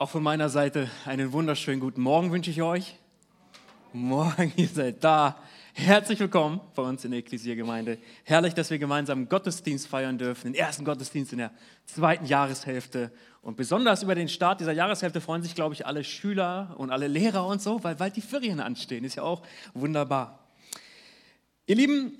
Auch von meiner Seite einen wunderschönen guten Morgen wünsche ich euch. Morgen, ihr seid da. Herzlich willkommen bei uns in der Ekklesiergemeinde. Herrlich, dass wir gemeinsam Gottesdienst feiern dürfen, den ersten Gottesdienst in der zweiten Jahreshälfte. Und besonders über den Start dieser Jahreshälfte freuen sich, glaube ich, alle Schüler und alle Lehrer und so, weil bald die Ferien anstehen. Ist ja auch wunderbar. Ihr Lieben,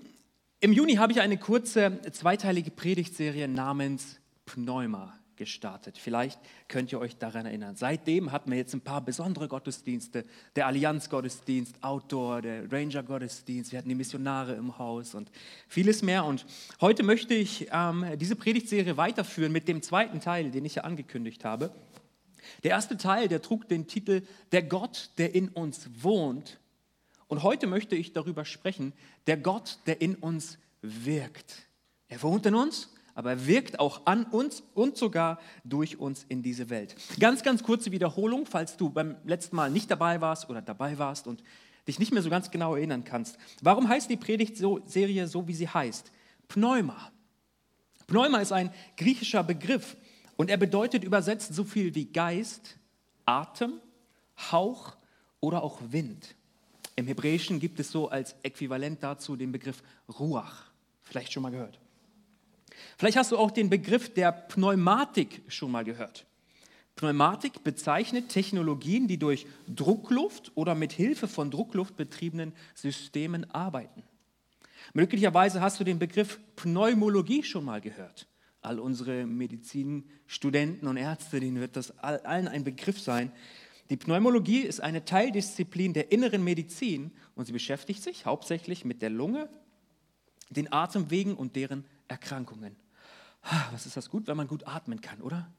im Juni habe ich eine kurze zweiteilige Predigtserie namens Pneuma gestartet. Vielleicht könnt ihr euch daran erinnern. Seitdem hatten wir jetzt ein paar besondere Gottesdienste. Der Allianz-Gottesdienst, Outdoor, der Ranger-Gottesdienst. Wir hatten die Missionare im Haus und vieles mehr. Und heute möchte ich ähm, diese Predigtserie weiterführen mit dem zweiten Teil, den ich ja angekündigt habe. Der erste Teil, der trug den Titel Der Gott, der in uns wohnt. Und heute möchte ich darüber sprechen, der Gott, der in uns wirkt. Er wohnt in uns aber er wirkt auch an uns und sogar durch uns in diese Welt. Ganz, ganz kurze Wiederholung, falls du beim letzten Mal nicht dabei warst oder dabei warst und dich nicht mehr so ganz genau erinnern kannst. Warum heißt die Predigtserie so, wie sie heißt? Pneuma. Pneuma ist ein griechischer Begriff und er bedeutet übersetzt so viel wie Geist, Atem, Hauch oder auch Wind. Im Hebräischen gibt es so als Äquivalent dazu den Begriff Ruach. Vielleicht schon mal gehört. Vielleicht hast du auch den Begriff der Pneumatik schon mal gehört. Pneumatik bezeichnet Technologien, die durch Druckluft oder mit Hilfe von Druckluft betriebenen Systemen arbeiten. Möglicherweise hast du den Begriff Pneumologie schon mal gehört. All unsere Medizinstudenten und Ärzte, denen wird das allen ein Begriff sein. Die Pneumologie ist eine Teildisziplin der inneren Medizin und sie beschäftigt sich hauptsächlich mit der Lunge, den Atemwegen und deren Erkrankungen. Was ist das gut, wenn man gut atmen kann, oder?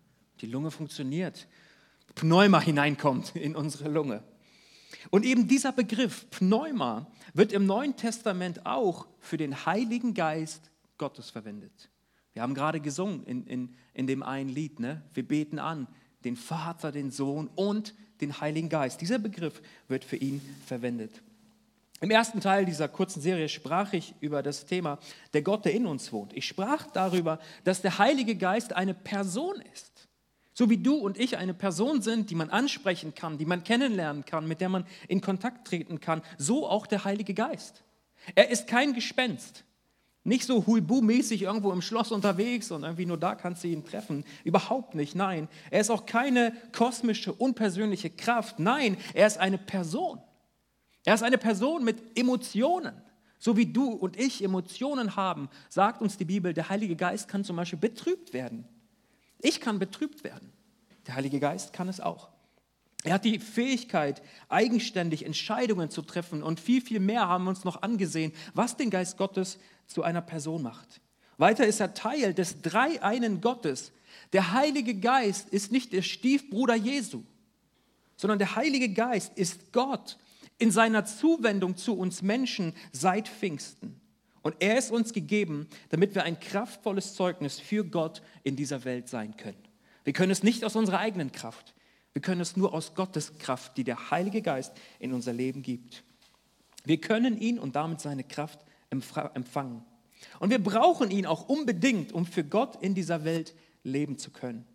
Die Lunge funktioniert. Pneuma hineinkommt in unsere Lunge. Und eben dieser Begriff Pneuma wird im Neuen Testament auch für den Heiligen Geist Gottes verwendet. Wir haben gerade gesungen in, in, in dem einen Lied, ne? wir beten an den Vater, den Sohn und den Heiligen Geist. Dieser Begriff wird für ihn verwendet. Im ersten Teil dieser kurzen Serie sprach ich über das Thema der Gott, der in uns wohnt. Ich sprach darüber, dass der Heilige Geist eine Person ist. So wie du und ich eine Person sind, die man ansprechen kann, die man kennenlernen kann, mit der man in Kontakt treten kann, so auch der Heilige Geist. Er ist kein Gespenst. Nicht so Hulbu-mäßig irgendwo im Schloss unterwegs und irgendwie nur da kannst du ihn treffen. Überhaupt nicht, nein. Er ist auch keine kosmische, unpersönliche Kraft. Nein, er ist eine Person. Er ist eine Person mit Emotionen. So wie du und ich Emotionen haben, sagt uns die Bibel, der Heilige Geist kann zum Beispiel betrübt werden. Ich kann betrübt werden. Der Heilige Geist kann es auch. Er hat die Fähigkeit, eigenständig Entscheidungen zu treffen und viel, viel mehr haben wir uns noch angesehen, was den Geist Gottes zu einer Person macht. Weiter ist er Teil des dreieinen Gottes. Der Heilige Geist ist nicht der Stiefbruder Jesu, sondern der Heilige Geist ist Gott in seiner Zuwendung zu uns Menschen seit Pfingsten. Und er ist uns gegeben, damit wir ein kraftvolles Zeugnis für Gott in dieser Welt sein können. Wir können es nicht aus unserer eigenen Kraft. Wir können es nur aus Gottes Kraft, die der Heilige Geist in unser Leben gibt. Wir können ihn und damit seine Kraft empfangen. Und wir brauchen ihn auch unbedingt, um für Gott in dieser Welt leben zu können.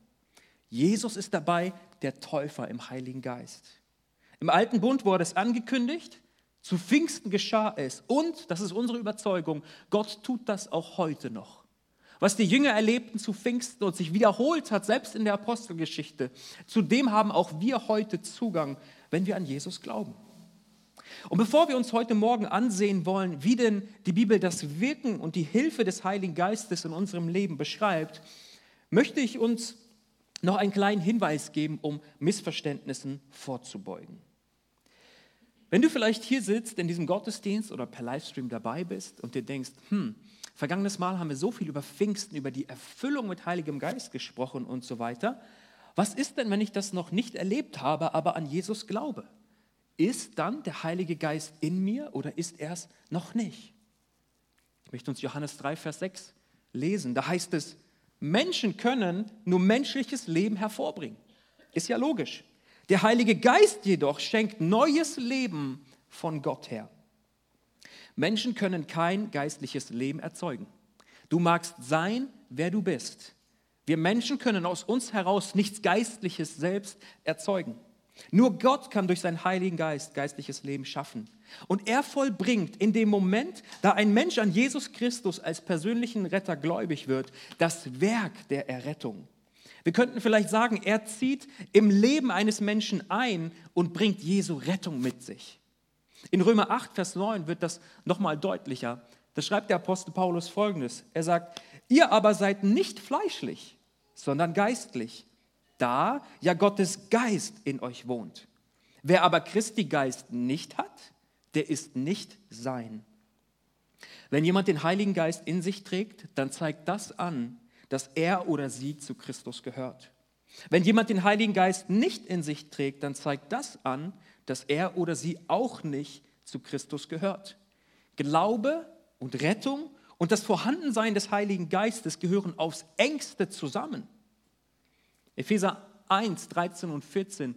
Jesus ist dabei der Täufer im Heiligen Geist. Im alten Bund wurde es angekündigt, zu Pfingsten geschah es. Und, das ist unsere Überzeugung, Gott tut das auch heute noch. Was die Jünger erlebten zu Pfingsten und sich wiederholt hat, selbst in der Apostelgeschichte, zu dem haben auch wir heute Zugang, wenn wir an Jesus glauben. Und bevor wir uns heute Morgen ansehen wollen, wie denn die Bibel das Wirken und die Hilfe des Heiligen Geistes in unserem Leben beschreibt, möchte ich uns noch einen kleinen Hinweis geben, um Missverständnissen vorzubeugen. Wenn du vielleicht hier sitzt in diesem Gottesdienst oder per Livestream dabei bist und dir denkst, hm, vergangenes Mal haben wir so viel über Pfingsten, über die Erfüllung mit Heiligem Geist gesprochen und so weiter. Was ist denn, wenn ich das noch nicht erlebt habe, aber an Jesus glaube? Ist dann der Heilige Geist in mir oder ist er es noch nicht? Ich möchte uns Johannes 3, Vers 6 lesen. Da heißt es, Menschen können nur menschliches Leben hervorbringen. Ist ja logisch. Der Heilige Geist jedoch schenkt neues Leben von Gott her. Menschen können kein geistliches Leben erzeugen. Du magst sein, wer du bist. Wir Menschen können aus uns heraus nichts Geistliches selbst erzeugen. Nur Gott kann durch seinen Heiligen Geist geistliches Leben schaffen. Und er vollbringt in dem Moment, da ein Mensch an Jesus Christus als persönlichen Retter gläubig wird, das Werk der Errettung. Wir könnten vielleicht sagen, er zieht im Leben eines Menschen ein und bringt Jesu Rettung mit sich. In Römer 8, Vers 9 wird das nochmal deutlicher. Da schreibt der Apostel Paulus folgendes. Er sagt, ihr aber seid nicht fleischlich, sondern geistlich da ja Gottes Geist in euch wohnt. Wer aber Christi Geist nicht hat, der ist nicht sein. Wenn jemand den Heiligen Geist in sich trägt, dann zeigt das an, dass er oder sie zu Christus gehört. Wenn jemand den Heiligen Geist nicht in sich trägt, dann zeigt das an, dass er oder sie auch nicht zu Christus gehört. Glaube und Rettung und das Vorhandensein des Heiligen Geistes gehören aufs engste zusammen. Epheser 1, 13 und 14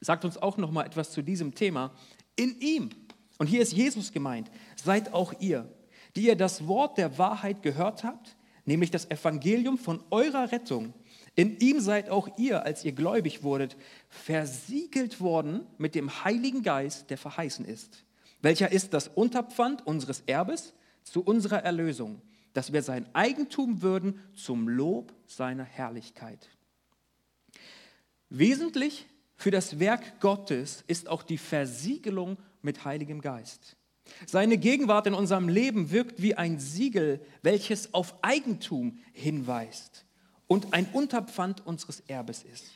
sagt uns auch noch mal etwas zu diesem Thema. In ihm, und hier ist Jesus gemeint, seid auch ihr, die ihr das Wort der Wahrheit gehört habt, nämlich das Evangelium von eurer Rettung. In ihm seid auch ihr, als ihr gläubig wurdet, versiegelt worden mit dem Heiligen Geist, der verheißen ist, welcher ist das Unterpfand unseres Erbes zu unserer Erlösung, dass wir sein Eigentum würden zum Lob seiner Herrlichkeit. Wesentlich für das Werk Gottes ist auch die Versiegelung mit Heiligem Geist. Seine Gegenwart in unserem Leben wirkt wie ein Siegel, welches auf Eigentum hinweist und ein Unterpfand unseres Erbes ist.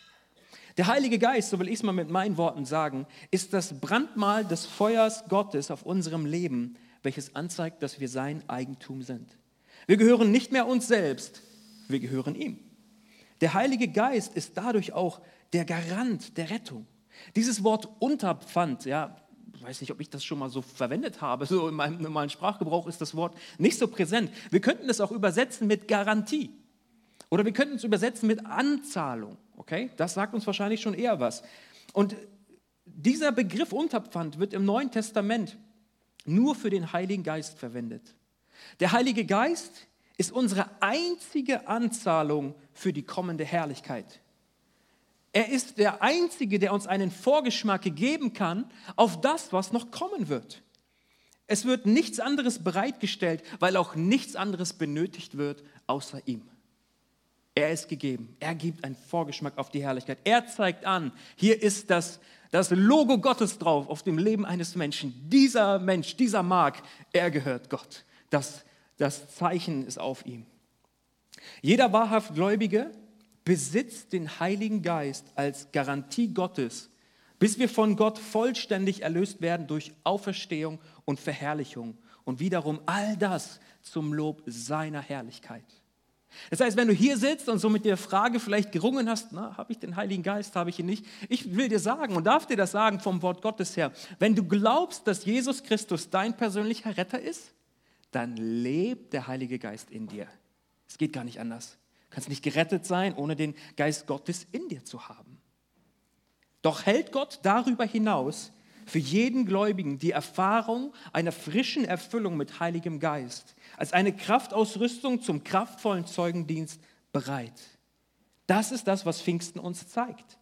Der Heilige Geist, so will ich es mal mit meinen Worten sagen, ist das Brandmal des Feuers Gottes auf unserem Leben, welches anzeigt, dass wir sein Eigentum sind. Wir gehören nicht mehr uns selbst, wir gehören ihm. Der Heilige Geist ist dadurch auch der Garant der Rettung. Dieses Wort Unterpfand, ja, weiß nicht, ob ich das schon mal so verwendet habe, so in meinem normalen Sprachgebrauch ist das Wort nicht so präsent. Wir könnten es auch übersetzen mit Garantie. Oder wir könnten es übersetzen mit Anzahlung. Okay? Das sagt uns wahrscheinlich schon eher was. Und dieser Begriff Unterpfand wird im Neuen Testament nur für den Heiligen Geist verwendet. Der Heilige Geist ist unsere einzige Anzahlung für die kommende Herrlichkeit. Er ist der Einzige, der uns einen Vorgeschmack geben kann auf das, was noch kommen wird. Es wird nichts anderes bereitgestellt, weil auch nichts anderes benötigt wird außer ihm. Er ist gegeben. Er gibt einen Vorgeschmack auf die Herrlichkeit. Er zeigt an, hier ist das, das Logo Gottes drauf auf dem Leben eines Menschen. Dieser Mensch, dieser Mark, er gehört Gott. Das, das Zeichen ist auf ihm. Jeder wahrhaft Gläubige besitzt den Heiligen Geist als Garantie Gottes, bis wir von Gott vollständig erlöst werden durch Auferstehung und Verherrlichung und wiederum all das zum Lob seiner Herrlichkeit. Das heißt, wenn du hier sitzt und so mit der Frage vielleicht gerungen hast, habe ich den Heiligen Geist, habe ich ihn nicht, ich will dir sagen und darf dir das sagen vom Wort Gottes her, wenn du glaubst, dass Jesus Christus dein persönlicher Retter ist, dann lebt der Heilige Geist in dir. Es geht gar nicht anders. Kannst nicht gerettet sein, ohne den Geist Gottes in dir zu haben. Doch hält Gott darüber hinaus für jeden Gläubigen die Erfahrung einer frischen Erfüllung mit Heiligem Geist als eine Kraftausrüstung zum kraftvollen Zeugendienst bereit. Das ist das, was Pfingsten uns zeigt.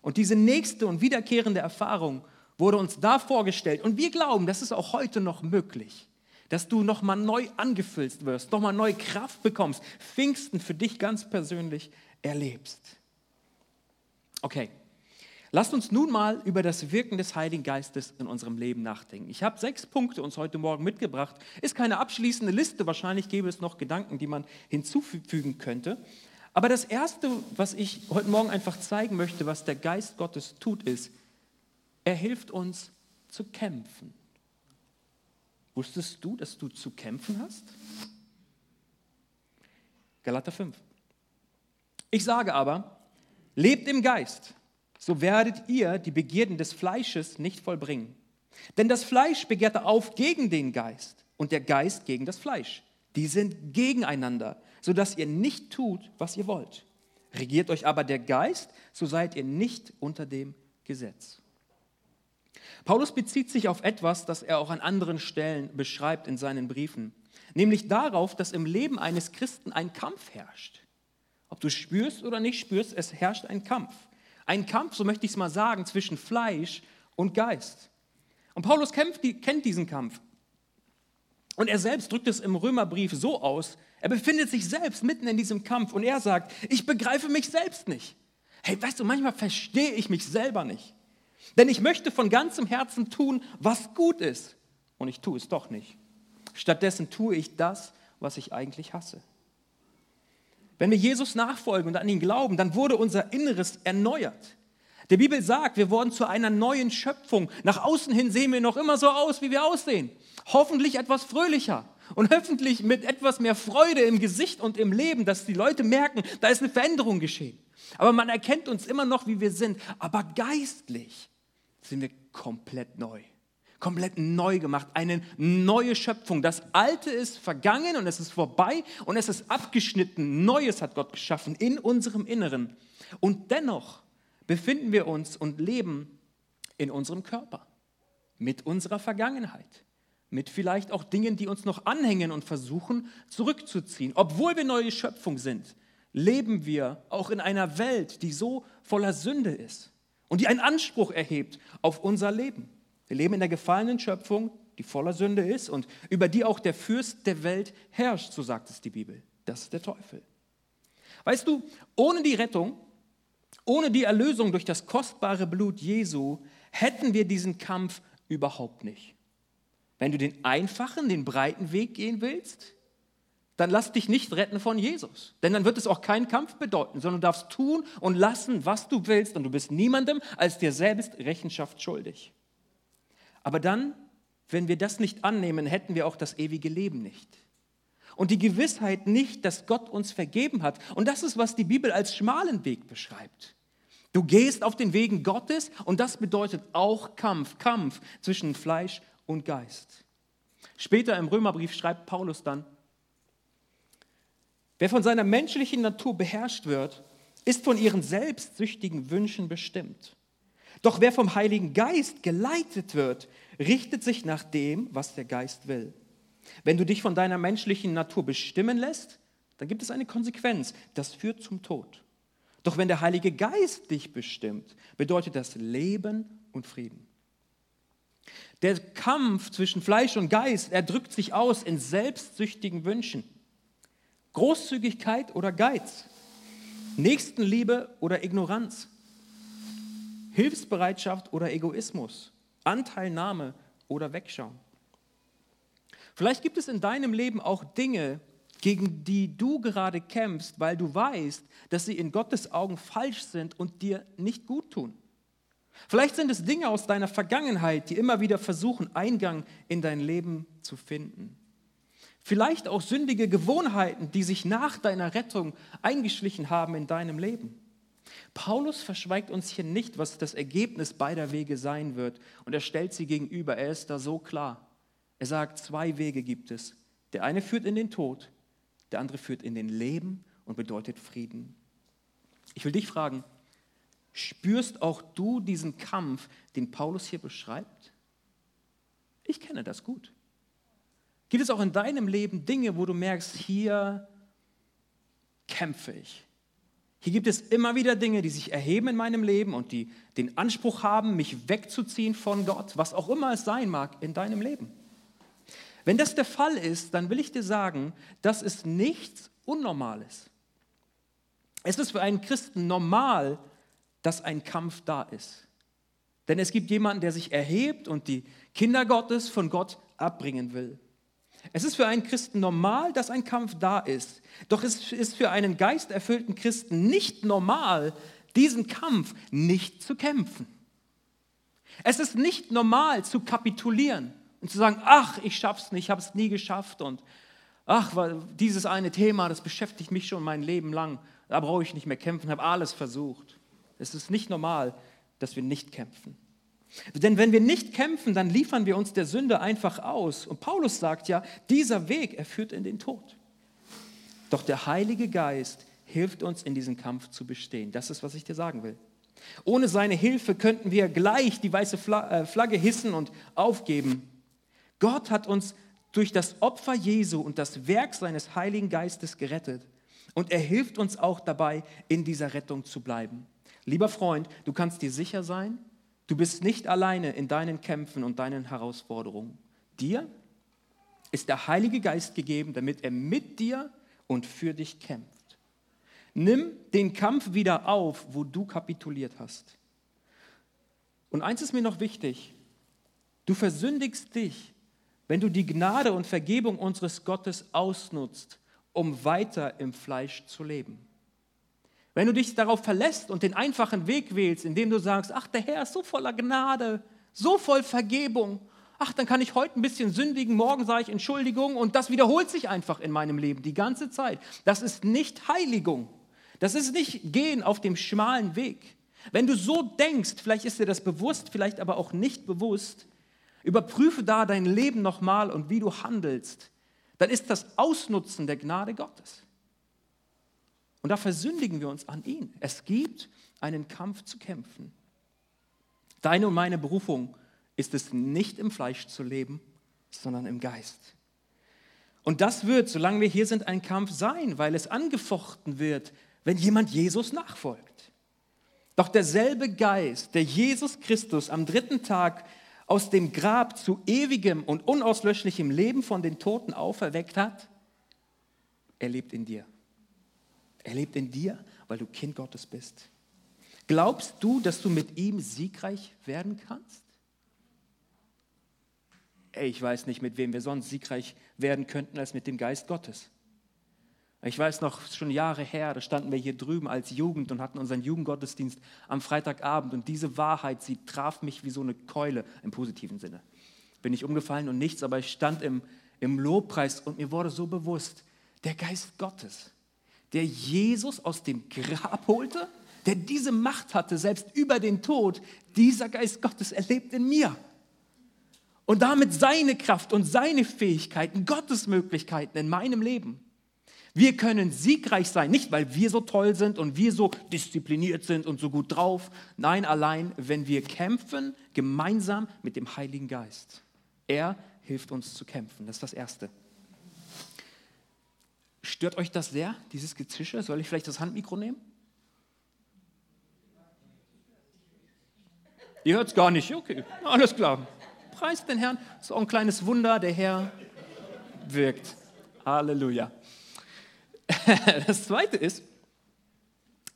Und diese nächste und wiederkehrende Erfahrung wurde uns da vorgestellt. Und wir glauben, das ist auch heute noch möglich dass du nochmal neu angefüllt wirst, nochmal neue Kraft bekommst, Pfingsten für dich ganz persönlich erlebst. Okay, lasst uns nun mal über das Wirken des Heiligen Geistes in unserem Leben nachdenken. Ich habe sechs Punkte uns heute Morgen mitgebracht. Ist keine abschließende Liste, wahrscheinlich gäbe es noch Gedanken, die man hinzufügen könnte. Aber das Erste, was ich heute Morgen einfach zeigen möchte, was der Geist Gottes tut, ist, er hilft uns zu kämpfen. Wusstest du, dass du zu kämpfen hast? Galater 5. Ich sage aber, lebt im Geist, so werdet ihr die Begierden des Fleisches nicht vollbringen. Denn das Fleisch begehrte auf gegen den Geist und der Geist gegen das Fleisch. Die sind gegeneinander, sodass ihr nicht tut, was ihr wollt. Regiert euch aber der Geist, so seid ihr nicht unter dem Gesetz. Paulus bezieht sich auf etwas, das er auch an anderen Stellen beschreibt in seinen Briefen, nämlich darauf, dass im Leben eines Christen ein Kampf herrscht. Ob du spürst oder nicht spürst, es herrscht ein Kampf. Ein Kampf, so möchte ich es mal sagen, zwischen Fleisch und Geist. Und Paulus kämpft, kennt diesen Kampf. Und er selbst drückt es im Römerbrief so aus, er befindet sich selbst mitten in diesem Kampf und er sagt, ich begreife mich selbst nicht. Hey, weißt du, manchmal verstehe ich mich selber nicht. Denn ich möchte von ganzem Herzen tun, was gut ist. Und ich tue es doch nicht. Stattdessen tue ich das, was ich eigentlich hasse. Wenn wir Jesus nachfolgen und an ihn glauben, dann wurde unser Inneres erneuert. Die Bibel sagt, wir wurden zu einer neuen Schöpfung. Nach außen hin sehen wir noch immer so aus, wie wir aussehen. Hoffentlich etwas fröhlicher und hoffentlich mit etwas mehr Freude im Gesicht und im Leben, dass die Leute merken, da ist eine Veränderung geschehen. Aber man erkennt uns immer noch, wie wir sind. Aber geistlich sind wir komplett neu komplett neu gemacht, eine neue Schöpfung. Das Alte ist vergangen und es ist vorbei und es ist abgeschnitten. Neues hat Gott geschaffen in unserem Inneren. Und dennoch befinden wir uns und leben in unserem Körper, mit unserer Vergangenheit, mit vielleicht auch Dingen, die uns noch anhängen und versuchen zurückzuziehen. Obwohl wir neue Schöpfung sind, leben wir auch in einer Welt, die so voller Sünde ist und die einen Anspruch erhebt auf unser Leben. Wir leben in der gefallenen Schöpfung, die voller Sünde ist und über die auch der Fürst der Welt herrscht, so sagt es die Bibel. Das ist der Teufel. Weißt du, ohne die Rettung, ohne die Erlösung durch das kostbare Blut Jesu, hätten wir diesen Kampf überhaupt nicht. Wenn du den einfachen, den breiten Weg gehen willst, dann lass dich nicht retten von Jesus. Denn dann wird es auch keinen Kampf bedeuten, sondern du darfst tun und lassen, was du willst und du bist niemandem als dir selbst Rechenschaft schuldig. Aber dann, wenn wir das nicht annehmen, hätten wir auch das ewige Leben nicht. Und die Gewissheit nicht, dass Gott uns vergeben hat. Und das ist, was die Bibel als schmalen Weg beschreibt. Du gehst auf den Wegen Gottes und das bedeutet auch Kampf, Kampf zwischen Fleisch und Geist. Später im Römerbrief schreibt Paulus dann, wer von seiner menschlichen Natur beherrscht wird, ist von ihren selbstsüchtigen Wünschen bestimmt. Doch wer vom Heiligen Geist geleitet wird, richtet sich nach dem, was der Geist will. Wenn du dich von deiner menschlichen Natur bestimmen lässt, dann gibt es eine Konsequenz. Das führt zum Tod. Doch wenn der Heilige Geist dich bestimmt, bedeutet das Leben und Frieden. Der Kampf zwischen Fleisch und Geist, er drückt sich aus in selbstsüchtigen Wünschen. Großzügigkeit oder Geiz. Nächstenliebe oder Ignoranz. Hilfsbereitschaft oder Egoismus, Anteilnahme oder Wegschauen. Vielleicht gibt es in deinem Leben auch Dinge, gegen die du gerade kämpfst, weil du weißt, dass sie in Gottes Augen falsch sind und dir nicht gut tun. Vielleicht sind es Dinge aus deiner Vergangenheit, die immer wieder versuchen, Eingang in dein Leben zu finden. Vielleicht auch sündige Gewohnheiten, die sich nach deiner Rettung eingeschlichen haben in deinem Leben. Paulus verschweigt uns hier nicht, was das Ergebnis beider Wege sein wird. Und er stellt sie gegenüber. Er ist da so klar. Er sagt, zwei Wege gibt es. Der eine führt in den Tod, der andere führt in den Leben und bedeutet Frieden. Ich will dich fragen, spürst auch du diesen Kampf, den Paulus hier beschreibt? Ich kenne das gut. Gibt es auch in deinem Leben Dinge, wo du merkst, hier kämpfe ich? Hier gibt es immer wieder Dinge, die sich erheben in meinem Leben und die den Anspruch haben, mich wegzuziehen von Gott, was auch immer es sein mag in deinem Leben. Wenn das der Fall ist, dann will ich dir sagen, das ist nichts Unnormales. Es ist für einen Christen normal, dass ein Kampf da ist. Denn es gibt jemanden, der sich erhebt und die Kinder Gottes von Gott abbringen will. Es ist für einen Christen normal, dass ein Kampf da ist. Doch es ist für einen geisterfüllten Christen nicht normal, diesen Kampf nicht zu kämpfen. Es ist nicht normal zu kapitulieren und zu sagen, ach, ich schaff's nicht, ich habe es nie geschafft und ach, dieses eine Thema, das beschäftigt mich schon mein Leben lang, da brauche ich nicht mehr kämpfen, habe alles versucht. Es ist nicht normal, dass wir nicht kämpfen. Denn wenn wir nicht kämpfen, dann liefern wir uns der Sünde einfach aus. Und Paulus sagt ja, dieser Weg, er führt in den Tod. Doch der Heilige Geist hilft uns in diesem Kampf zu bestehen. Das ist, was ich dir sagen will. Ohne seine Hilfe könnten wir gleich die weiße äh, Flagge hissen und aufgeben. Gott hat uns durch das Opfer Jesu und das Werk seines Heiligen Geistes gerettet. Und er hilft uns auch dabei, in dieser Rettung zu bleiben. Lieber Freund, du kannst dir sicher sein, du bist nicht alleine in deinen Kämpfen und deinen Herausforderungen. Dir ist der Heilige Geist gegeben, damit er mit dir und für dich kämpft. Nimm den Kampf wieder auf, wo du kapituliert hast. Und eins ist mir noch wichtig, du versündigst dich, wenn du die Gnade und Vergebung unseres Gottes ausnutzt, um weiter im Fleisch zu leben. Wenn du dich darauf verlässt und den einfachen Weg wählst, indem du sagst, ach, der Herr ist so voller Gnade, so voll Vergebung, ach, dann kann ich heute ein bisschen sündigen, morgen sage ich Entschuldigung und das wiederholt sich einfach in meinem Leben die ganze Zeit. Das ist nicht Heiligung. Das ist nicht Gehen auf dem schmalen Weg. Wenn du so denkst, vielleicht ist dir das bewusst, vielleicht aber auch nicht bewusst, überprüfe da dein Leben nochmal und wie du handelst. Dann ist das Ausnutzen der Gnade Gottes. Und da versündigen wir uns an ihn. Es gibt einen Kampf zu kämpfen. Deine und meine Berufung ist es nicht im Fleisch zu leben, sondern im Geist. Und das wird, solange wir hier sind, ein Kampf sein, weil es angefochten wird wenn jemand Jesus nachfolgt. Doch derselbe Geist, der Jesus Christus am dritten Tag aus dem Grab zu ewigem und unauslöschlichem Leben von den Toten auferweckt hat, er lebt in dir. Er lebt in dir, weil du Kind Gottes bist. Glaubst du, dass du mit ihm siegreich werden kannst? Ich weiß nicht, mit wem wir sonst siegreich werden könnten als mit dem Geist Gottes. Ich weiß noch, schon Jahre her, da standen wir hier drüben als Jugend und hatten unseren Jugendgottesdienst am Freitagabend und diese Wahrheit, sie traf mich wie so eine Keule im positiven Sinne. Bin ich umgefallen und nichts, aber ich stand im, im Lobpreis und mir wurde so bewusst, der Geist Gottes, der Jesus aus dem Grab holte, der diese Macht hatte, selbst über den Tod, dieser Geist Gottes erlebt in mir. Und damit seine Kraft und seine Fähigkeiten, Gottes Möglichkeiten in meinem Leben. Wir können siegreich sein, nicht weil wir so toll sind und wir so diszipliniert sind und so gut drauf. Nein, allein, wenn wir kämpfen, gemeinsam mit dem Heiligen Geist. Er hilft uns zu kämpfen. Das ist das Erste. Stört euch das sehr, dieses Gezische? Soll ich vielleicht das Handmikro nehmen? Ihr hört es gar nicht. Okay, alles klar. Preist den Herrn. Auch ein kleines Wunder. Der Herr wirkt. Halleluja. Das zweite ist,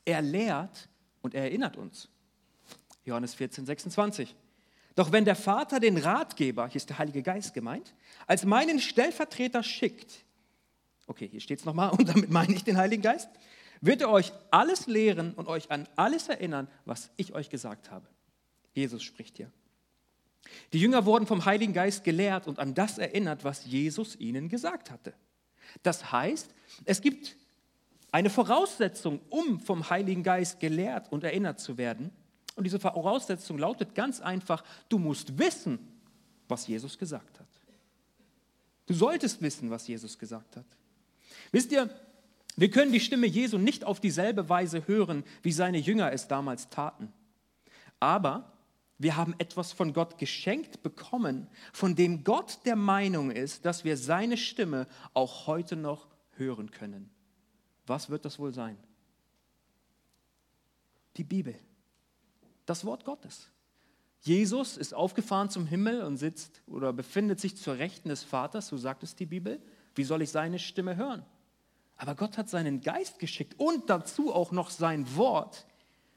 er lehrt und er erinnert uns. Johannes 14, 26. Doch wenn der Vater den Ratgeber, hier ist der Heilige Geist gemeint, als meinen Stellvertreter schickt, okay, hier steht es nochmal, und damit meine ich den Heiligen Geist, wird er euch alles lehren und euch an alles erinnern, was ich euch gesagt habe. Jesus spricht hier. Die Jünger wurden vom Heiligen Geist gelehrt und an das erinnert, was Jesus ihnen gesagt hatte. Das heißt, es gibt eine Voraussetzung, um vom Heiligen Geist gelehrt und erinnert zu werden. Und diese Voraussetzung lautet ganz einfach, du musst wissen, was Jesus gesagt hat. Du solltest wissen, was Jesus gesagt hat. Wisst ihr, wir können die Stimme Jesu nicht auf dieselbe Weise hören, wie seine Jünger es damals taten. Aber wir haben etwas von Gott geschenkt bekommen, von dem Gott der Meinung ist, dass wir seine Stimme auch heute noch hören können. Was wird das wohl sein? Die Bibel, das Wort Gottes. Jesus ist aufgefahren zum Himmel und sitzt oder befindet sich zur Rechten des Vaters, so sagt es die Bibel. Wie soll ich seine Stimme hören? Aber Gott hat seinen Geist geschickt und dazu auch noch sein Wort,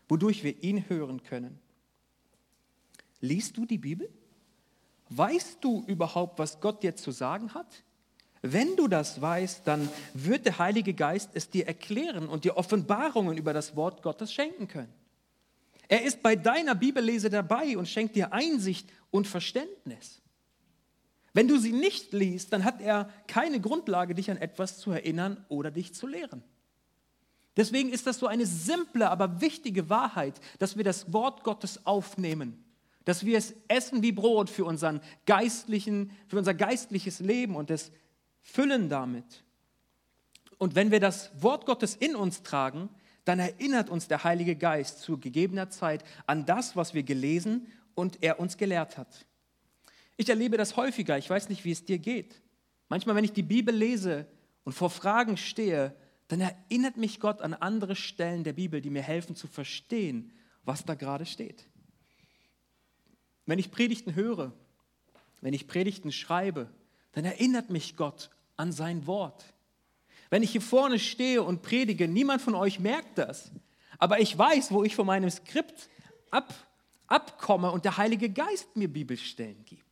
wodurch wir ihn hören können. Liest du die Bibel? Weißt du überhaupt, was Gott dir zu sagen hat? Wenn du das weißt, dann wird der Heilige Geist es dir erklären und dir Offenbarungen über das Wort Gottes schenken können. Er ist bei deiner Bibellese dabei und schenkt dir Einsicht und Verständnis. Wenn du sie nicht liest, dann hat er keine Grundlage, dich an etwas zu erinnern oder dich zu lehren. Deswegen ist das so eine simple, aber wichtige Wahrheit, dass wir das Wort Gottes aufnehmen dass wir es essen wie Brot für, unseren geistlichen, für unser geistliches Leben und es füllen damit. Und wenn wir das Wort Gottes in uns tragen, dann erinnert uns der Heilige Geist zu gegebener Zeit an das, was wir gelesen und er uns gelehrt hat. Ich erlebe das häufiger, ich weiß nicht, wie es dir geht. Manchmal, wenn ich die Bibel lese und vor Fragen stehe, dann erinnert mich Gott an andere Stellen der Bibel, die mir helfen zu verstehen, was da gerade steht. Wenn ich Predigten höre, wenn ich Predigten schreibe, dann erinnert mich Gott an sein Wort. Wenn ich hier vorne stehe und predige, niemand von euch merkt das, aber ich weiß, wo ich von meinem Skript ab, abkomme und der Heilige Geist mir Bibelstellen gibt.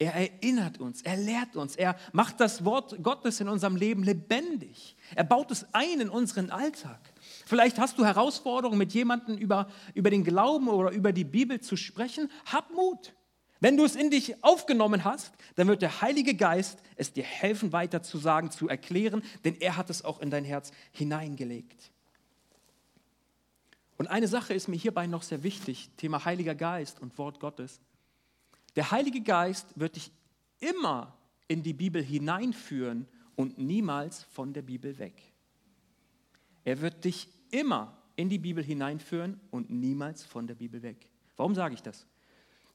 Er erinnert uns, er lehrt uns, er macht das Wort Gottes in unserem Leben lebendig. Er baut es ein in unseren Alltag. Vielleicht hast du Herausforderungen, mit jemandem über, über den Glauben oder über die Bibel zu sprechen. Hab Mut. Wenn du es in dich aufgenommen hast, dann wird der Heilige Geist es dir helfen, weiter zu sagen, zu erklären, denn er hat es auch in dein Herz hineingelegt. Und eine Sache ist mir hierbei noch sehr wichtig, Thema Heiliger Geist und Wort Gottes. Der Heilige Geist wird dich immer in die Bibel hineinführen und niemals von der Bibel weg. Er wird dich immer in die Bibel hineinführen und niemals von der Bibel weg. Warum sage ich das?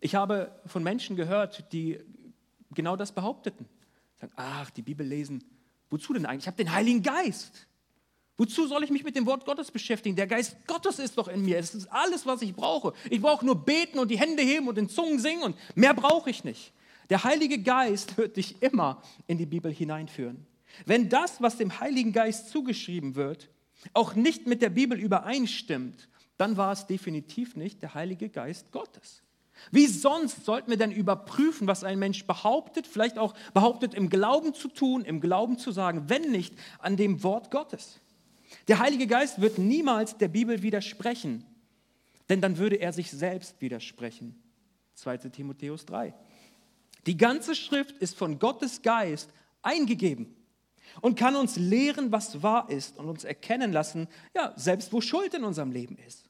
Ich habe von Menschen gehört, die genau das behaupteten. Sagen, ach, die Bibel lesen. Wozu denn eigentlich? Ich habe den Heiligen Geist. Wozu soll ich mich mit dem Wort Gottes beschäftigen? Der Geist Gottes ist doch in mir. Es ist alles, was ich brauche. Ich brauche nur beten und die Hände heben und in Zungen singen und mehr brauche ich nicht. Der Heilige Geist wird dich immer in die Bibel hineinführen. Wenn das, was dem Heiligen Geist zugeschrieben wird, auch nicht mit der Bibel übereinstimmt, dann war es definitiv nicht der Heilige Geist Gottes. Wie sonst sollten wir denn überprüfen, was ein Mensch behauptet, vielleicht auch behauptet im Glauben zu tun, im Glauben zu sagen, wenn nicht an dem Wort Gottes? Der Heilige Geist wird niemals der Bibel widersprechen, denn dann würde er sich selbst widersprechen. 2 Timotheus 3. Die ganze Schrift ist von Gottes Geist eingegeben und kann uns lehren, was wahr ist und uns erkennen lassen, ja, selbst wo Schuld in unserem Leben ist.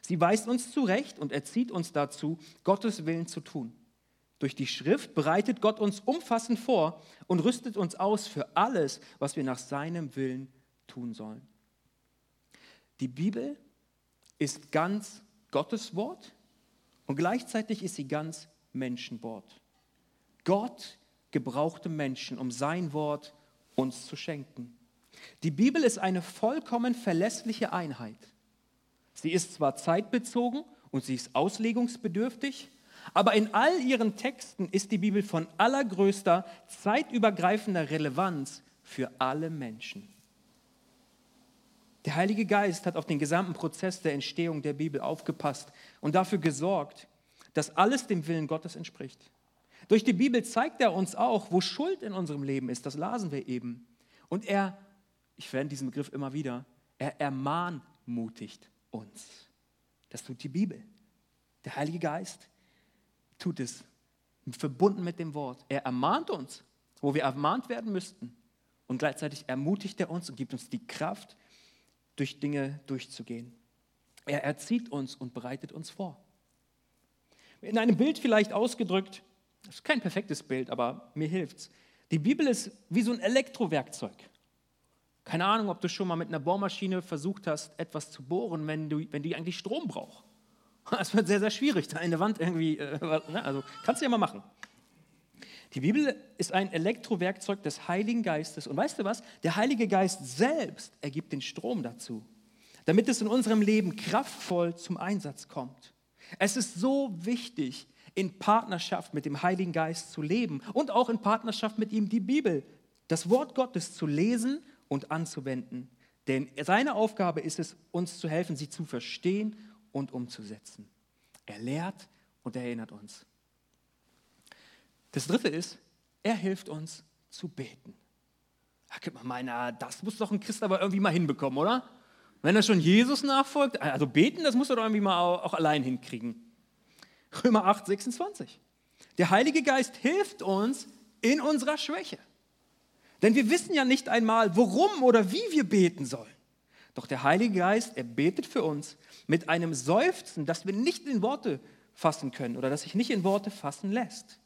Sie weist uns zurecht und erzieht uns dazu, Gottes Willen zu tun. Durch die Schrift bereitet Gott uns umfassend vor und rüstet uns aus für alles, was wir nach seinem Willen tun sollen. Die Bibel ist ganz Gottes Wort und gleichzeitig ist sie ganz Menschenwort. Gott gebrauchte Menschen, um sein Wort uns zu schenken. Die Bibel ist eine vollkommen verlässliche Einheit. Sie ist zwar zeitbezogen und sie ist auslegungsbedürftig, aber in all ihren Texten ist die Bibel von allergrößter, zeitübergreifender Relevanz für alle Menschen. Der Heilige Geist hat auf den gesamten Prozess der Entstehung der Bibel aufgepasst und dafür gesorgt, dass alles dem Willen Gottes entspricht. Durch die Bibel zeigt er uns auch, wo Schuld in unserem Leben ist. Das lasen wir eben. Und er, ich verwende diesen Begriff immer wieder, er ermahnmutigt uns. Das tut die Bibel. Der Heilige Geist tut es, verbunden mit dem Wort. Er ermahnt uns, wo wir ermahnt werden müssten. Und gleichzeitig ermutigt er uns und gibt uns die Kraft, durch Dinge durchzugehen. Er erzieht uns und bereitet uns vor. In einem Bild vielleicht ausgedrückt, das ist kein perfektes Bild, aber mir hilft es. Die Bibel ist wie so ein Elektrowerkzeug. Keine Ahnung, ob du schon mal mit einer Bohrmaschine versucht hast, etwas zu bohren, wenn, du, wenn die eigentlich Strom braucht. Es wird sehr, sehr schwierig, da eine Wand irgendwie, äh, ne? also kannst du ja mal machen. Die Bibel ist ein Elektrowerkzeug des Heiligen Geistes. Und weißt du was? Der Heilige Geist selbst ergibt den Strom dazu, damit es in unserem Leben kraftvoll zum Einsatz kommt. Es ist so wichtig, in Partnerschaft mit dem Heiligen Geist zu leben und auch in Partnerschaft mit ihm die Bibel, das Wort Gottes zu lesen und anzuwenden. Denn seine Aufgabe ist es, uns zu helfen, sie zu verstehen und umzusetzen. Er lehrt und erinnert uns. Das dritte ist, er hilft uns zu beten. Da könnte man meinen, das muss doch ein Christ aber irgendwie mal hinbekommen, oder? Wenn er schon Jesus nachfolgt, also beten, das muss er doch irgendwie mal auch allein hinkriegen. Römer 8, 26. Der Heilige Geist hilft uns in unserer Schwäche. Denn wir wissen ja nicht einmal, worum oder wie wir beten sollen. Doch der Heilige Geist, er betet für uns mit einem Seufzen, das wir nicht in Worte fassen können oder das sich nicht in Worte fassen lässt.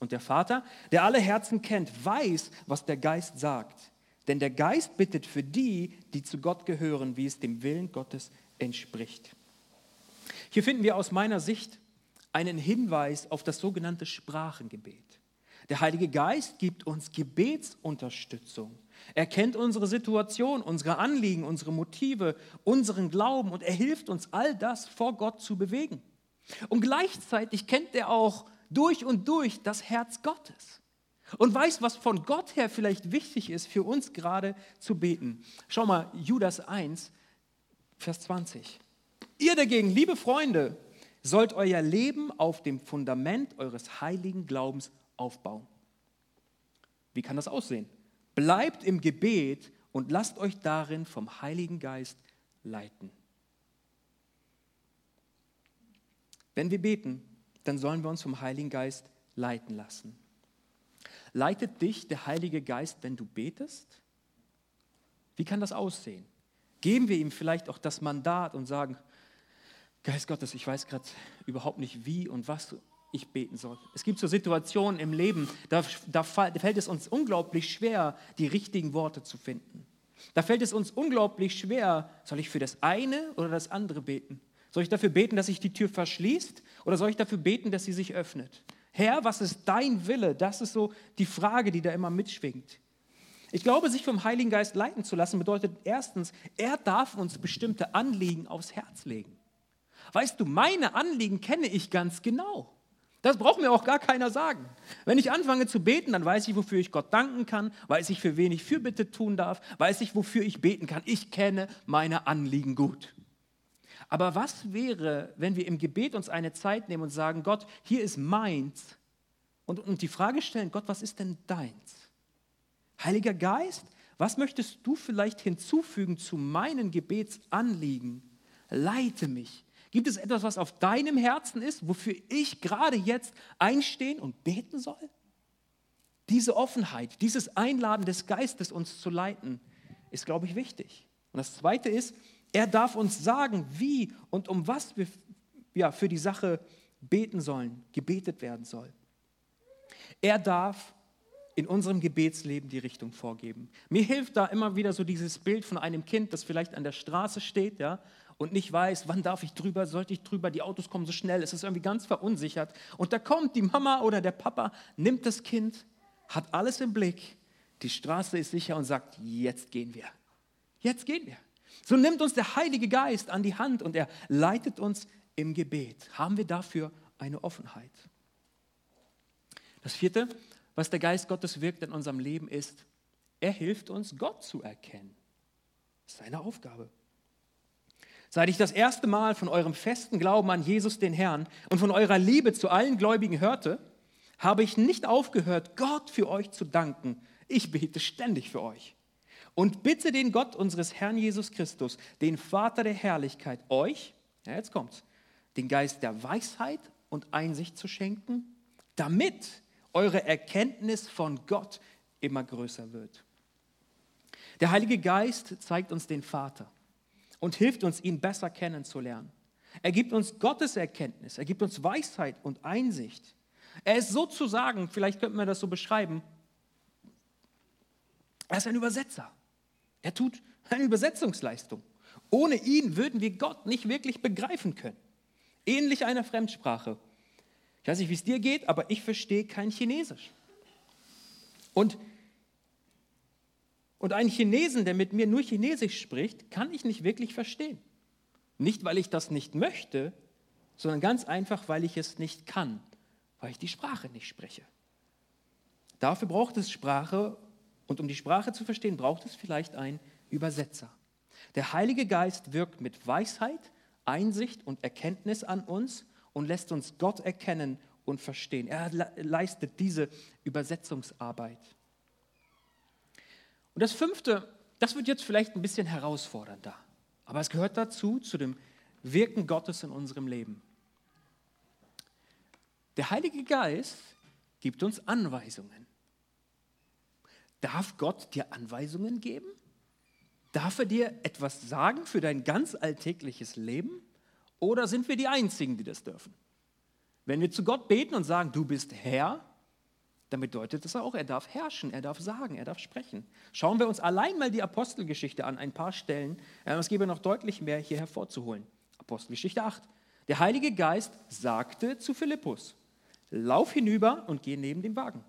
Und der Vater, der alle Herzen kennt, weiß, was der Geist sagt. Denn der Geist bittet für die, die zu Gott gehören, wie es dem Willen Gottes entspricht. Hier finden wir aus meiner Sicht einen Hinweis auf das sogenannte Sprachengebet. Der Heilige Geist gibt uns Gebetsunterstützung. Er kennt unsere Situation, unsere Anliegen, unsere Motive, unseren Glauben und er hilft uns, all das vor Gott zu bewegen. Und gleichzeitig kennt er auch durch und durch das Herz Gottes und weiß, was von Gott her vielleicht wichtig ist, für uns gerade zu beten. Schau mal, Judas 1, Vers 20. Ihr dagegen, liebe Freunde, sollt euer Leben auf dem Fundament eures heiligen Glaubens aufbauen. Wie kann das aussehen? Bleibt im Gebet und lasst euch darin vom Heiligen Geist leiten. Wenn wir beten, dann sollen wir uns vom Heiligen Geist leiten lassen. Leitet dich der Heilige Geist, wenn du betest? Wie kann das aussehen? Geben wir ihm vielleicht auch das Mandat und sagen, Geist Gottes, ich weiß gerade überhaupt nicht, wie und was ich beten soll. Es gibt so Situationen im Leben, da, da fällt es uns unglaublich schwer, die richtigen Worte zu finden. Da fällt es uns unglaublich schwer, soll ich für das eine oder das andere beten? Soll ich dafür beten, dass sich die Tür verschließt oder soll ich dafür beten, dass sie sich öffnet? Herr, was ist dein Wille? Das ist so die Frage, die da immer mitschwingt. Ich glaube, sich vom Heiligen Geist leiten zu lassen, bedeutet erstens, er darf uns bestimmte Anliegen aufs Herz legen. Weißt du, meine Anliegen kenne ich ganz genau. Das braucht mir auch gar keiner sagen. Wenn ich anfange zu beten, dann weiß ich, wofür ich Gott danken kann, weiß ich, für wen ich Fürbitte tun darf, weiß ich, wofür ich beten kann. Ich kenne meine Anliegen gut. Aber was wäre, wenn wir im Gebet uns eine Zeit nehmen und sagen, Gott, hier ist meins, und, und die Frage stellen, Gott, was ist denn deins? Heiliger Geist, was möchtest du vielleicht hinzufügen zu meinen Gebetsanliegen? Leite mich, Gibt es etwas, was auf deinem Herzen ist, wofür ich gerade jetzt einstehen und beten soll? Diese Offenheit, dieses Einladen des Geistes, uns zu leiten, ist, glaube ich, wichtig. Und das Zweite ist, er darf uns sagen, wie und um was wir ja, für die Sache beten sollen, gebetet werden soll. Er darf in unserem Gebetsleben die Richtung vorgeben. Mir hilft da immer wieder so dieses Bild von einem Kind, das vielleicht an der Straße steht, ja, und nicht weiß, wann darf ich drüber, sollte ich drüber, die Autos kommen so schnell, es ist irgendwie ganz verunsichert. Und da kommt die Mama oder der Papa, nimmt das Kind, hat alles im Blick, die Straße ist sicher und sagt, jetzt gehen wir. Jetzt gehen wir. So nimmt uns der Heilige Geist an die Hand und er leitet uns im Gebet. Haben wir dafür eine Offenheit? Das vierte, was der Geist Gottes wirkt in unserem Leben ist, er hilft uns, Gott zu erkennen. Seine Aufgabe. Seit ich das erste Mal von eurem festen Glauben an Jesus den Herrn und von eurer Liebe zu allen Gläubigen hörte, habe ich nicht aufgehört, Gott für euch zu danken. Ich bete ständig für euch und bitte den Gott unseres Herrn Jesus Christus, den Vater der Herrlichkeit, euch, ja jetzt kommt's, den Geist der Weisheit und Einsicht zu schenken, damit eure Erkenntnis von Gott immer größer wird. Der Heilige Geist zeigt uns den Vater und hilft uns, ihn besser kennenzulernen. Er gibt uns Gottes Erkenntnis, er gibt uns Weisheit und Einsicht. Er ist sozusagen, vielleicht könnte man das so beschreiben, er ist ein Übersetzer. Er tut eine Übersetzungsleistung. Ohne ihn würden wir Gott nicht wirklich begreifen können. Ähnlich einer Fremdsprache. Ich weiß nicht, wie es dir geht, aber ich verstehe kein Chinesisch. Und und einen Chinesen, der mit mir nur Chinesisch spricht, kann ich nicht wirklich verstehen. Nicht, weil ich das nicht möchte, sondern ganz einfach, weil ich es nicht kann, weil ich die Sprache nicht spreche. Dafür braucht es Sprache und um die Sprache zu verstehen, braucht es vielleicht einen Übersetzer. Der Heilige Geist wirkt mit Weisheit, Einsicht und Erkenntnis an uns und lässt uns Gott erkennen und verstehen. Er leistet diese Übersetzungsarbeit. Und das fünfte, das wird jetzt vielleicht ein bisschen herausfordernder, aber es gehört dazu, zu dem Wirken Gottes in unserem Leben. Der Heilige Geist gibt uns Anweisungen. Darf Gott dir Anweisungen geben? Darf er dir etwas sagen für dein ganz alltägliches Leben? Oder sind wir die Einzigen, die das dürfen? Wenn wir zu Gott beten und sagen, du bist Herr, dann bedeutet das auch, er darf herrschen, er darf sagen, er darf sprechen. Schauen wir uns allein mal die Apostelgeschichte an, ein paar Stellen. Es gäbe noch deutlich mehr hier hervorzuholen. Apostelgeschichte 8. Der Heilige Geist sagte zu Philippus, lauf hinüber und geh neben dem Wagen.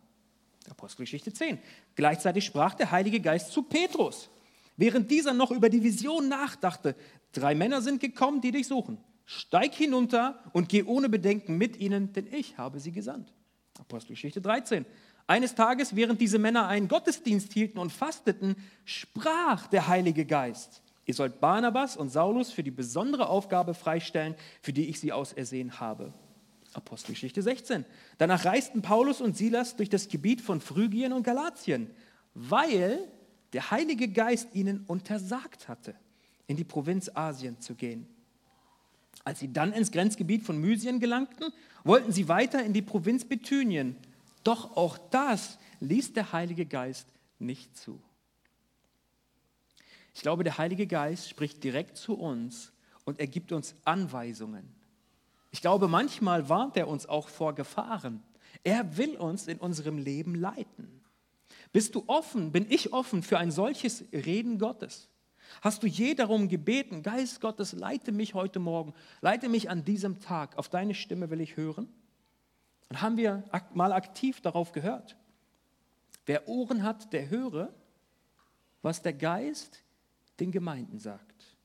Apostelgeschichte 10. Gleichzeitig sprach der Heilige Geist zu Petrus. Während dieser noch über die Vision nachdachte, drei Männer sind gekommen, die dich suchen. Steig hinunter und geh ohne Bedenken mit ihnen, denn ich habe sie gesandt. Apostelgeschichte 13. Eines Tages, während diese Männer einen Gottesdienst hielten und fasteten, sprach der Heilige Geist. Ihr sollt Barnabas und Saulus für die besondere Aufgabe freistellen, für die ich sie ausersehen habe. Apostelgeschichte 16. Danach reisten Paulus und Silas durch das Gebiet von Phrygien und Galatien, weil der Heilige Geist ihnen untersagt hatte, in die Provinz Asien zu gehen. Als sie dann ins Grenzgebiet von Mysien gelangten, wollten sie weiter in die Provinz Bithynien. Doch auch das ließ der Heilige Geist nicht zu. Ich glaube, der Heilige Geist spricht direkt zu uns und er gibt uns Anweisungen. Ich glaube, manchmal warnt er uns auch vor Gefahren. Er will uns in unserem Leben leiten. Bist du offen, bin ich offen für ein solches Reden Gottes? Hast du je darum gebeten, Geist Gottes, leite mich heute Morgen, leite mich an diesem Tag, auf deine Stimme will ich hören? Und haben wir mal aktiv darauf gehört? Wer Ohren hat, der höre, was der Geist den Gemeinden sagt.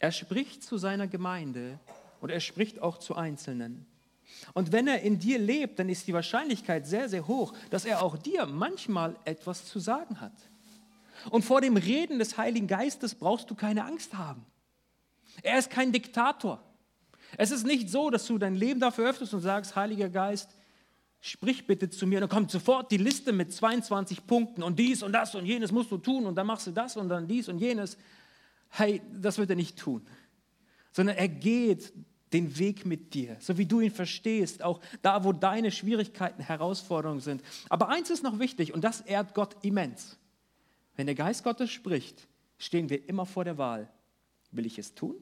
Er spricht zu seiner Gemeinde und er spricht auch zu Einzelnen. Und wenn er in dir lebt, dann ist die Wahrscheinlichkeit sehr, sehr hoch, dass er auch dir manchmal etwas zu sagen hat. Und vor dem Reden des Heiligen Geistes brauchst du keine Angst haben. Er ist kein Diktator. Es ist nicht so, dass du dein Leben dafür öffnest und sagst, Heiliger Geist, sprich bitte zu mir. Und dann kommt sofort die Liste mit 22 Punkten und dies und das und jenes musst du tun und dann machst du das und dann dies und jenes. Hey, das wird er nicht tun. Sondern er geht den Weg mit dir, so wie du ihn verstehst, auch da, wo deine Schwierigkeiten, Herausforderungen sind. Aber eins ist noch wichtig und das ehrt Gott immens. Wenn der Geist Gottes spricht, stehen wir immer vor der Wahl, will ich es tun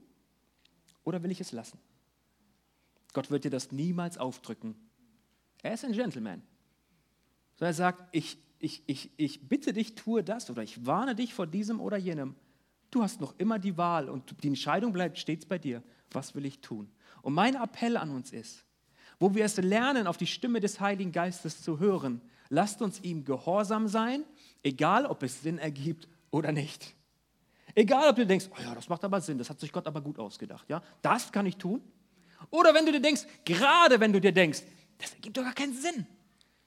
oder will ich es lassen? Gott wird dir das niemals aufdrücken. Er ist ein Gentleman. So er sagt, ich, ich, ich, ich bitte dich, tue das oder ich warne dich vor diesem oder jenem. Du hast noch immer die Wahl und die Entscheidung bleibt stets bei dir. Was will ich tun? Und mein Appell an uns ist, wo wir es lernen, auf die Stimme des Heiligen Geistes zu hören, lasst uns ihm gehorsam sein Egal, ob es Sinn ergibt oder nicht. Egal, ob du denkst, oh ja, das macht aber Sinn, das hat sich Gott aber gut ausgedacht. Ja? Das kann ich tun. Oder wenn du dir denkst, gerade wenn du dir denkst, das ergibt doch gar keinen Sinn.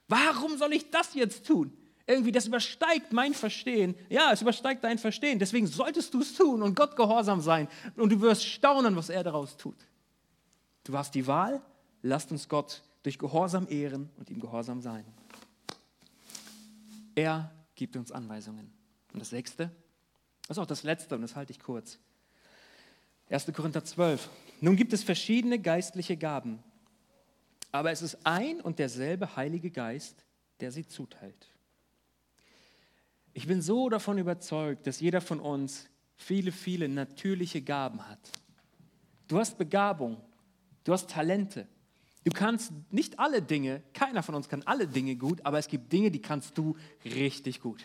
Warum soll ich das jetzt tun? Irgendwie, das übersteigt mein Verstehen. Ja, es übersteigt dein Verstehen. Deswegen solltest du es tun und Gott gehorsam sein. Und du wirst staunen, was er daraus tut. Du hast die Wahl, lasst uns Gott durch Gehorsam ehren und ihm gehorsam sein. Er gibt uns Anweisungen. Und das sechste, das ist auch das letzte und das halte ich kurz. 1. Korinther 12. Nun gibt es verschiedene geistliche Gaben, aber es ist ein und derselbe Heilige Geist, der sie zuteilt. Ich bin so davon überzeugt, dass jeder von uns viele, viele natürliche Gaben hat. Du hast Begabung, du hast Talente. Du kannst nicht alle Dinge, keiner von uns kann alle Dinge gut, aber es gibt Dinge, die kannst du richtig gut.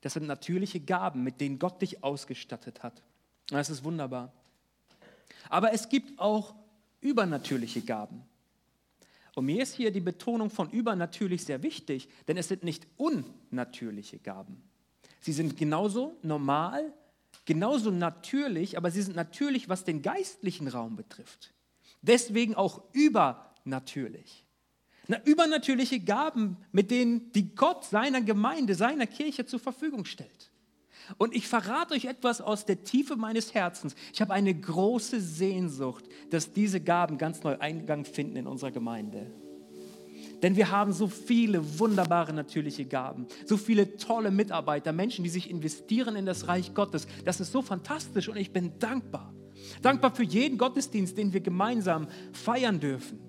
Das sind natürliche Gaben, mit denen Gott dich ausgestattet hat. Das ist wunderbar. Aber es gibt auch übernatürliche Gaben. Und mir ist hier die Betonung von übernatürlich sehr wichtig, denn es sind nicht unnatürliche Gaben. Sie sind genauso normal, genauso natürlich, aber sie sind natürlich, was den geistlichen Raum betrifft. Deswegen auch übernatürlich natürlich. Na, übernatürliche Gaben, mit denen die Gott seiner Gemeinde, seiner Kirche zur Verfügung stellt. Und ich verrate euch etwas aus der Tiefe meines Herzens. Ich habe eine große Sehnsucht, dass diese Gaben ganz neu Eingang finden in unserer Gemeinde. Denn wir haben so viele wunderbare natürliche Gaben, so viele tolle Mitarbeiter, Menschen, die sich investieren in das Reich Gottes. Das ist so fantastisch und ich bin dankbar. Dankbar für jeden Gottesdienst, den wir gemeinsam feiern dürfen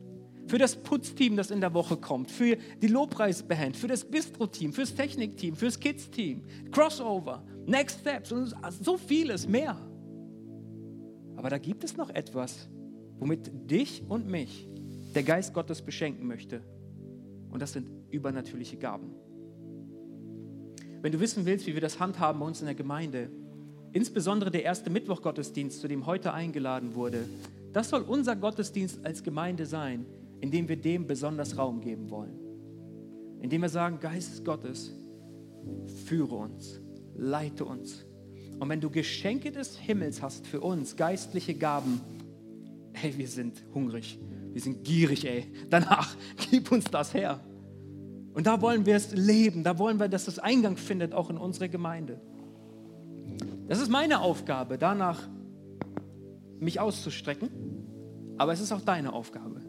für das Putzteam, das in der Woche kommt, für die Lobpreisband, für das Bistro-Team, fürs Technikteam, fürs Kids-Team, Crossover, Next Steps und so vieles mehr. Aber da gibt es noch etwas, womit dich und mich der Geist Gottes beschenken möchte. Und das sind übernatürliche Gaben. Wenn du wissen willst, wie wir das handhaben bei uns in der Gemeinde, insbesondere der erste Mittwoch-Gottesdienst, zu dem heute eingeladen wurde, das soll unser Gottesdienst als Gemeinde sein, indem wir dem besonders Raum geben wollen. indem wir sagen, Geist Gottes, führe uns, leite uns. Und wenn du Geschenke des Himmels hast für uns, geistliche Gaben, hey, wir sind hungrig, wir sind gierig, ey. Danach, gib uns das her. Und da wollen wir es leben, da wollen wir, dass es Eingang findet, auch in unsere Gemeinde. Das ist meine Aufgabe, danach mich auszustrecken, aber es ist auch deine Aufgabe.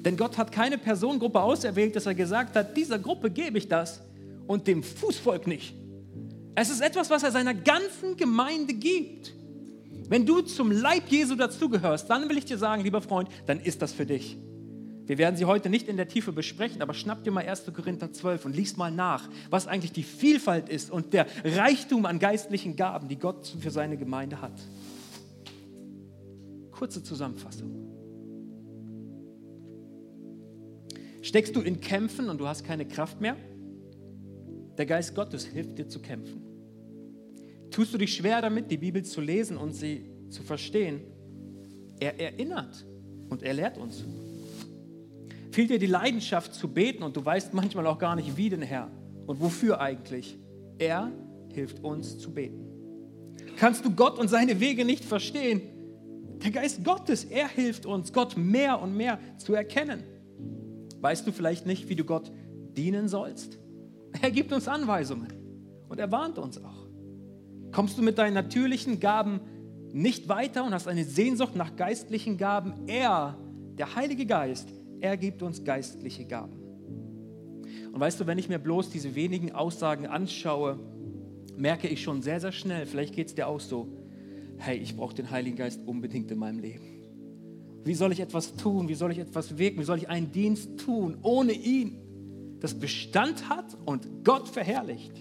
Denn Gott hat keine Personengruppe auserwählt, dass er gesagt hat, dieser Gruppe gebe ich das und dem Fußvolk nicht. Es ist etwas, was er seiner ganzen Gemeinde gibt. Wenn du zum Leib Jesu dazugehörst, dann will ich dir sagen, lieber Freund, dann ist das für dich. Wir werden sie heute nicht in der Tiefe besprechen, aber schnapp dir mal 1. Korinther 12 und lies mal nach, was eigentlich die Vielfalt ist und der Reichtum an geistlichen Gaben, die Gott für seine Gemeinde hat. Kurze Zusammenfassung. Steckst du in Kämpfen und du hast keine Kraft mehr? Der Geist Gottes hilft dir zu kämpfen. Tust du dich schwer damit, die Bibel zu lesen und sie zu verstehen? Er erinnert und er lehrt uns. Fehlt dir die Leidenschaft zu beten und du weißt manchmal auch gar nicht, wie denn Herr und wofür eigentlich? Er hilft uns zu beten. Kannst du Gott und seine Wege nicht verstehen? Der Geist Gottes, er hilft uns, Gott mehr und mehr zu erkennen. Weißt du vielleicht nicht, wie du Gott dienen sollst? Er gibt uns Anweisungen und er warnt uns auch. Kommst du mit deinen natürlichen Gaben nicht weiter und hast eine Sehnsucht nach geistlichen Gaben? Er, der Heilige Geist, er gibt uns geistliche Gaben. Und weißt du, wenn ich mir bloß diese wenigen Aussagen anschaue, merke ich schon sehr, sehr schnell, vielleicht geht es dir auch so, hey, ich brauche den Heiligen Geist unbedingt in meinem Leben. Wie soll ich etwas tun? Wie soll ich etwas wirken? Wie soll ich einen Dienst tun ohne ihn, das Bestand hat und Gott verherrlicht?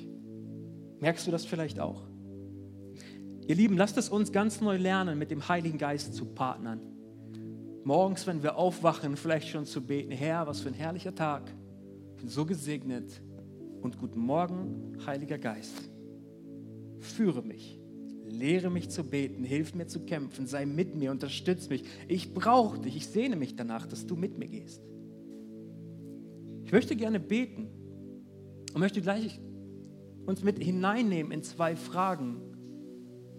Merkst du das vielleicht auch? Ihr Lieben, lasst es uns ganz neu lernen, mit dem Heiligen Geist zu partnern. Morgens, wenn wir aufwachen, vielleicht schon zu beten, Herr, was für ein herrlicher Tag. Ich bin so gesegnet. Und guten Morgen, Heiliger Geist. Führe mich Lehre mich zu beten, hilf mir zu kämpfen, sei mit mir, unterstütz mich. Ich brauche dich, ich sehne mich danach, dass du mit mir gehst. Ich möchte gerne beten und möchte gleich uns mit hineinnehmen in zwei Fragen,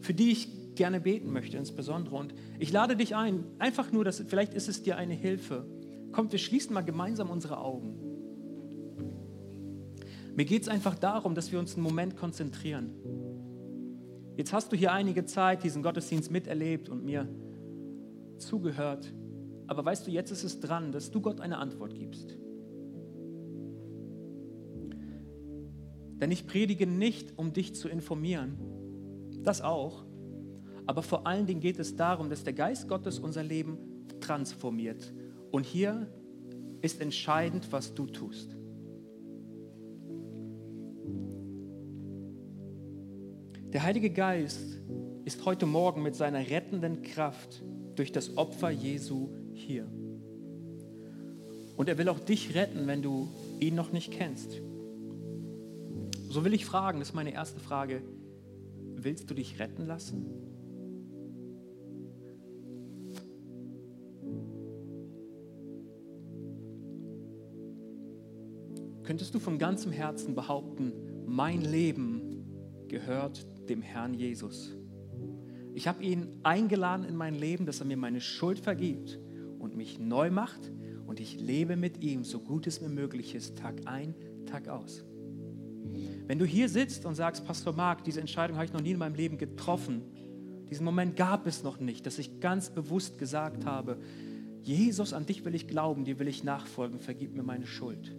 für die ich gerne beten möchte insbesondere. Und ich lade dich ein, einfach nur, dass, vielleicht ist es dir eine Hilfe. Kommt, wir schließen mal gemeinsam unsere Augen. Mir geht es einfach darum, dass wir uns einen Moment konzentrieren. Jetzt hast du hier einige Zeit diesen Gottesdienst miterlebt und mir zugehört. Aber weißt du, jetzt ist es dran, dass du Gott eine Antwort gibst. Denn ich predige nicht, um dich zu informieren. Das auch. Aber vor allen Dingen geht es darum, dass der Geist Gottes unser Leben transformiert. Und hier ist entscheidend, was du tust. Der Heilige Geist ist heute Morgen mit seiner rettenden Kraft durch das Opfer Jesu hier. Und er will auch dich retten, wenn du ihn noch nicht kennst. So will ich fragen, das ist meine erste Frage, willst du dich retten lassen? Könntest du von ganzem Herzen behaupten, mein Leben gehört dem Herrn Jesus. Ich habe ihn eingeladen in mein Leben, dass er mir meine Schuld vergibt und mich neu macht und ich lebe mit ihm, so gut es mir möglich ist, Tag ein, Tag aus. Wenn du hier sitzt und sagst, Pastor Marc, diese Entscheidung habe ich noch nie in meinem Leben getroffen, diesen Moment gab es noch nicht, dass ich ganz bewusst gesagt habe, Jesus, an dich will ich glauben, dir will ich nachfolgen, vergib mir meine Schuld.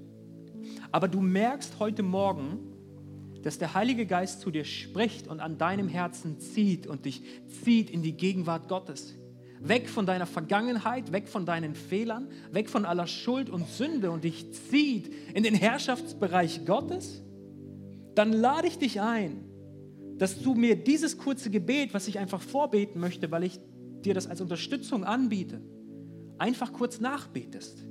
Aber du merkst heute Morgen, dass der Heilige Geist zu dir spricht und an deinem Herzen zieht und dich zieht in die Gegenwart Gottes. Weg von deiner Vergangenheit, weg von deinen Fehlern, weg von aller Schuld und Sünde und dich zieht in den Herrschaftsbereich Gottes, dann lade ich dich ein, dass du mir dieses kurze Gebet, was ich einfach vorbeten möchte, weil ich dir das als Unterstützung anbiete, einfach kurz nachbetest.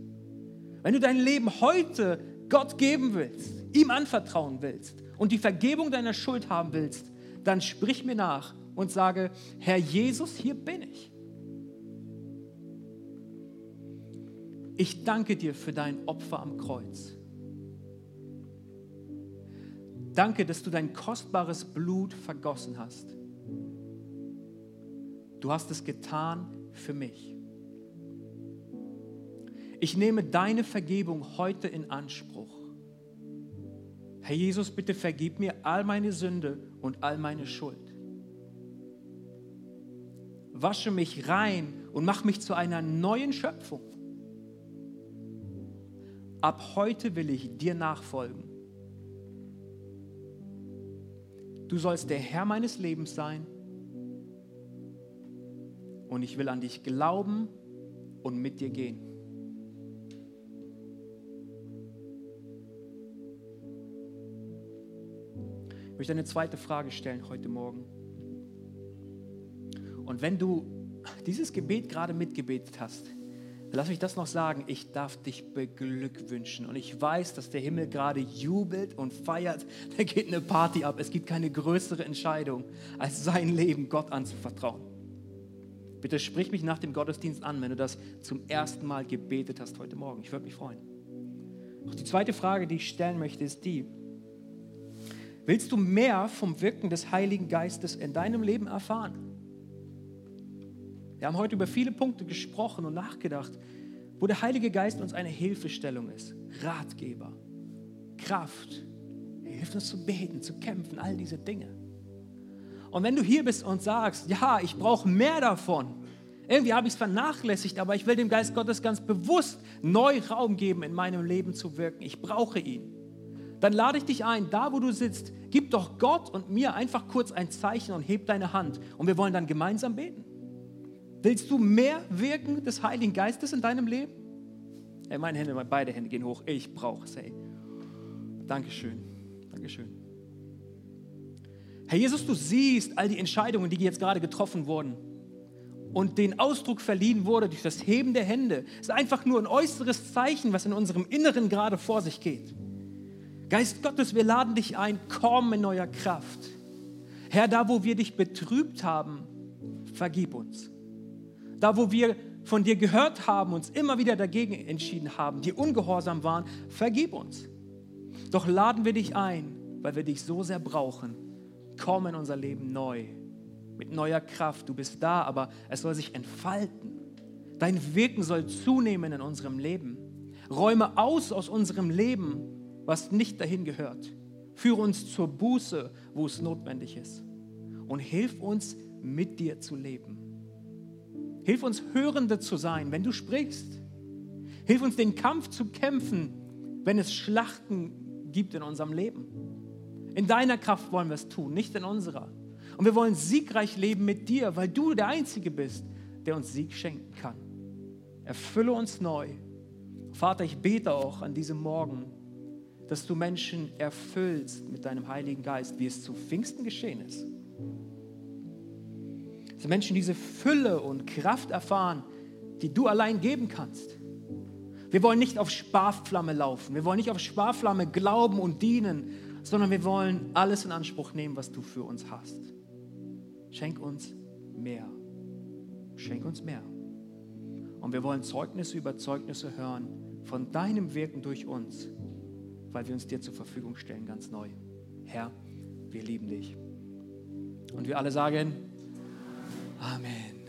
Wenn du dein Leben heute Gott geben willst, ihm anvertrauen willst und die Vergebung deiner Schuld haben willst, dann sprich mir nach und sage, Herr Jesus, hier bin ich. Ich danke dir für dein Opfer am Kreuz. Danke, dass du dein kostbares Blut vergossen hast. Du hast es getan für mich. Ich nehme deine Vergebung heute in Anspruch. Herr Jesus, bitte vergib mir all meine Sünde und all meine Schuld. Wasche mich rein und mach mich zu einer neuen Schöpfung. Ab heute will ich dir nachfolgen. Du sollst der Herr meines Lebens sein und ich will an dich glauben und mit dir gehen. Möchte eine zweite Frage stellen heute Morgen. Und wenn du dieses Gebet gerade mitgebetet hast, lass mich das noch sagen, ich darf dich beglückwünschen. Und ich weiß, dass der Himmel gerade jubelt und feiert. Da geht eine Party ab. Es gibt keine größere Entscheidung, als sein Leben Gott anzuvertrauen. Bitte sprich mich nach dem Gottesdienst an, wenn du das zum ersten Mal gebetet hast heute Morgen. Ich würde mich freuen. Doch die zweite Frage, die ich stellen möchte, ist die, Willst du mehr vom Wirken des Heiligen Geistes in deinem Leben erfahren? Wir haben heute über viele Punkte gesprochen und nachgedacht, wo der Heilige Geist uns eine Hilfestellung ist, Ratgeber, Kraft. Er hilft uns zu beten, zu kämpfen, all diese Dinge. Und wenn du hier bist und sagst, ja, ich brauche mehr davon, irgendwie habe ich es vernachlässigt, aber ich will dem Geist Gottes ganz bewusst neu Raum geben, in meinem Leben zu wirken. Ich brauche ihn dann lade ich dich ein, da wo du sitzt, gib doch Gott und mir einfach kurz ein Zeichen und heb deine Hand und wir wollen dann gemeinsam beten. Willst du mehr Wirken des Heiligen Geistes in deinem Leben? Ey, meine Hände, beide Hände gehen hoch. Ich brauche es, ey. Dankeschön. Dankeschön. Herr Jesus, du siehst all die Entscheidungen, die jetzt gerade getroffen wurden und den Ausdruck verliehen wurde durch das Heben der Hände. Es ist einfach nur ein äußeres Zeichen, was in unserem Inneren gerade vor sich geht. Geist Gottes, wir laden dich ein, komm in neuer Kraft. Herr, da wo wir dich betrübt haben, vergib uns. Da wo wir von dir gehört haben, uns immer wieder dagegen entschieden haben, dir ungehorsam waren, vergib uns. Doch laden wir dich ein, weil wir dich so sehr brauchen. Komm in unser Leben neu, mit neuer Kraft. Du bist da, aber es soll sich entfalten. Dein Wirken soll zunehmen in unserem Leben. Räume aus aus unserem Leben was nicht dahin gehört. Führe uns zur Buße, wo es notwendig ist. Und hilf uns, mit dir zu leben. Hilf uns, Hörende zu sein, wenn du sprichst. Hilf uns, den Kampf zu kämpfen, wenn es Schlachten gibt in unserem Leben. In deiner Kraft wollen wir es tun, nicht in unserer. Und wir wollen siegreich leben mit dir, weil du der Einzige bist, der uns Sieg schenken kann. Erfülle uns neu. Vater, ich bete auch an diesem Morgen dass du Menschen erfüllst mit deinem Heiligen Geist, wie es zu Pfingsten geschehen ist. Dass Menschen diese Fülle und Kraft erfahren, die du allein geben kannst. Wir wollen nicht auf Sparflamme laufen, wir wollen nicht auf Sparflamme glauben und dienen, sondern wir wollen alles in Anspruch nehmen, was du für uns hast. Schenk uns mehr. Schenk uns mehr. Und wir wollen Zeugnisse über Zeugnisse hören von deinem Wirken durch uns weil wir uns dir zur Verfügung stellen, ganz neu. Herr, wir lieben dich. Und wir alle sagen, Amen.